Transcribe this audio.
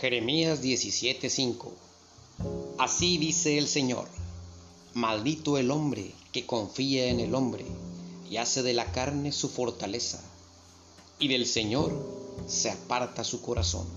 Jeremías 17:5 Así dice el Señor, maldito el hombre que confía en el hombre y hace de la carne su fortaleza, y del Señor se aparta su corazón.